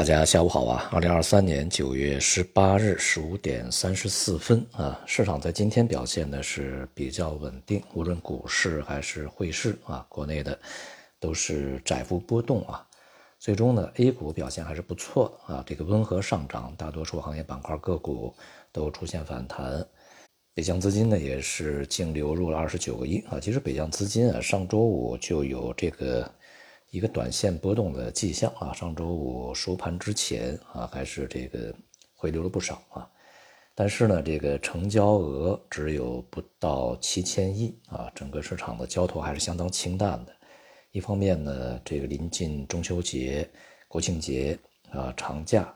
大家下午好啊！二零二三年九月十八日十五点三十四分啊，市场在今天表现的是比较稳定，无论股市还是汇市啊，国内的都是窄幅波动啊。最终呢，A 股表现还是不错的啊，这个温和上涨，大多数行业板块个股都出现反弹。北向资金呢也是净流入了二十九个亿啊。其实北向资金啊，上周五就有这个。一个短线波动的迹象啊，上周五收盘之前啊，还是这个回流了不少啊，但是呢，这个成交额只有不到七千亿啊，整个市场的交投还是相当清淡的。一方面呢，这个临近中秋节、国庆节啊长假，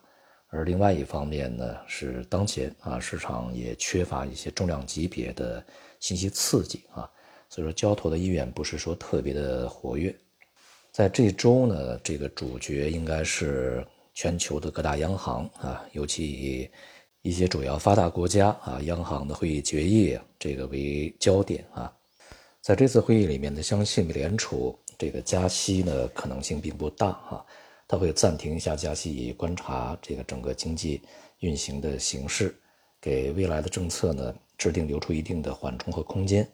而另外一方面呢，是当前啊市场也缺乏一些重量级别的信息刺激啊，所以说交投的意愿不是说特别的活跃。在这周呢，这个主角应该是全球的各大央行啊，尤其以一些主要发达国家啊央行的会议决议这个为焦点啊。在这次会议里面呢，相信美联储这个加息呢可能性并不大哈，它会暂停一下加息，以观察这个整个经济运行的形势，给未来的政策呢制定留出一定的缓冲和空间。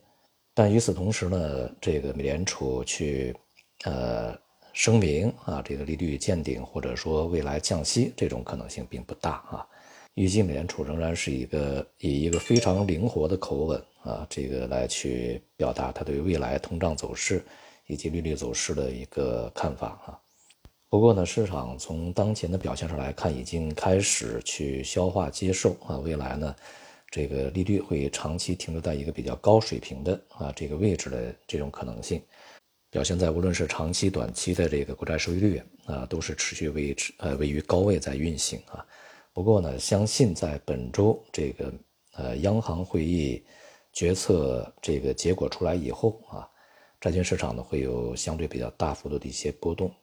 但与此同时呢，这个美联储去。呃，声明啊，这个利率见顶或者说未来降息这种可能性并不大啊。预计美联储仍然是一个以一个非常灵活的口吻啊，这个来去表达它对未来通胀走势以及利率走势的一个看法啊。不过呢，市场从当前的表现上来看，已经开始去消化接受啊，未来呢，这个利率会长期停留在一个比较高水平的啊这个位置的这种可能性。表现在无论是长期、短期的这个国债收益率啊，都是持续维持呃位于高位在运行啊。不过呢，相信在本周这个呃央行会议决策这个结果出来以后啊，债券市场呢会有相对比较大幅度的一些波动，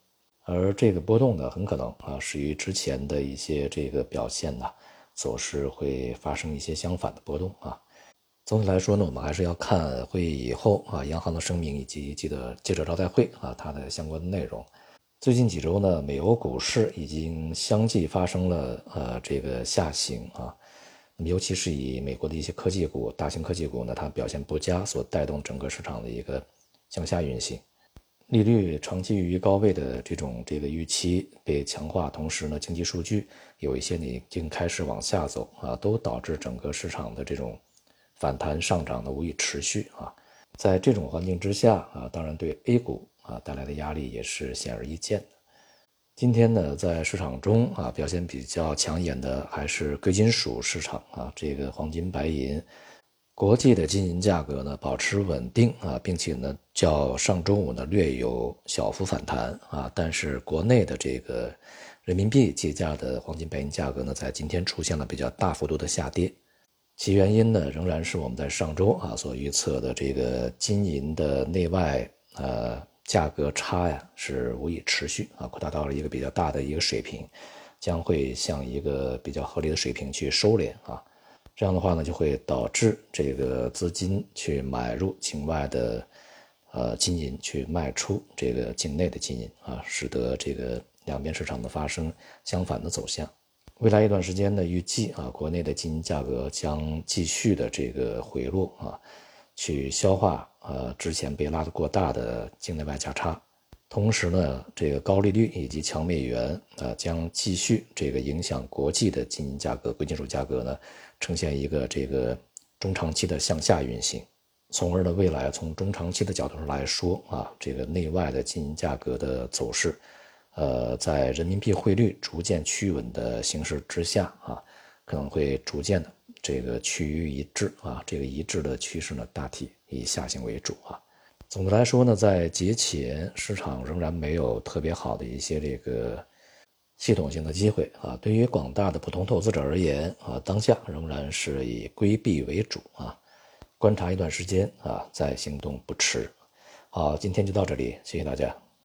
而这个波动呢很可能啊是与之前的一些这个表现呢走势会发生一些相反的波动啊。总体来说呢，我们还是要看会议以后啊，央行的声明以及记得记者招待会啊，它的相关的内容。最近几周呢，美欧股市已经相继发生了呃这个下行啊，那么尤其是以美国的一些科技股、大型科技股呢，它表现不佳，所带动整个市场的一个向下运行。利率长期于高位的这种这个预期被强化，同时呢，经济数据有一些已经开始往下走啊，都导致整个市场的这种。反弹上涨的无以持续啊，在这种环境之下啊，当然对 A 股啊带来的压力也是显而易见的。今天呢，在市场中啊表现比较抢眼的还是贵金属市场啊，这个黄金、白银，国际的金银价格呢保持稳定啊，并且呢较上周五呢略有小幅反弹啊，但是国内的这个人民币计价的黄金、白银价格呢，在今天出现了比较大幅度的下跌。其原因呢，仍然是我们在上周啊所预测的这个金银的内外呃价格差呀，是无以持续啊，扩大到了一个比较大的一个水平，将会向一个比较合理的水平去收敛啊。这样的话呢，就会导致这个资金去买入境外的呃金银，去卖出这个境内的金银啊，使得这个两边市场的发生相反的走向。未来一段时间呢，预计啊，国内的金银价格将继续的这个回落啊，去消化呃之前被拉得过大的境内外价差。同时呢，这个高利率以及强美元啊，将继续这个影响国际的金银价格、贵金属价格呢，呈现一个这个中长期的向下运行。从而呢，未来从中长期的角度上来说啊，这个内外的金银价格的走势。呃，在人民币汇率逐渐趋稳的形势之下啊，可能会逐渐的这个趋于一致啊，这个一致的趋势呢，大体以下行为主啊。总的来说呢，在节前市场仍然没有特别好的一些这个系统性的机会啊。对于广大的普通投资者而言啊，当下仍然是以规避为主啊，观察一段时间啊，再行动不迟。好，今天就到这里，谢谢大家。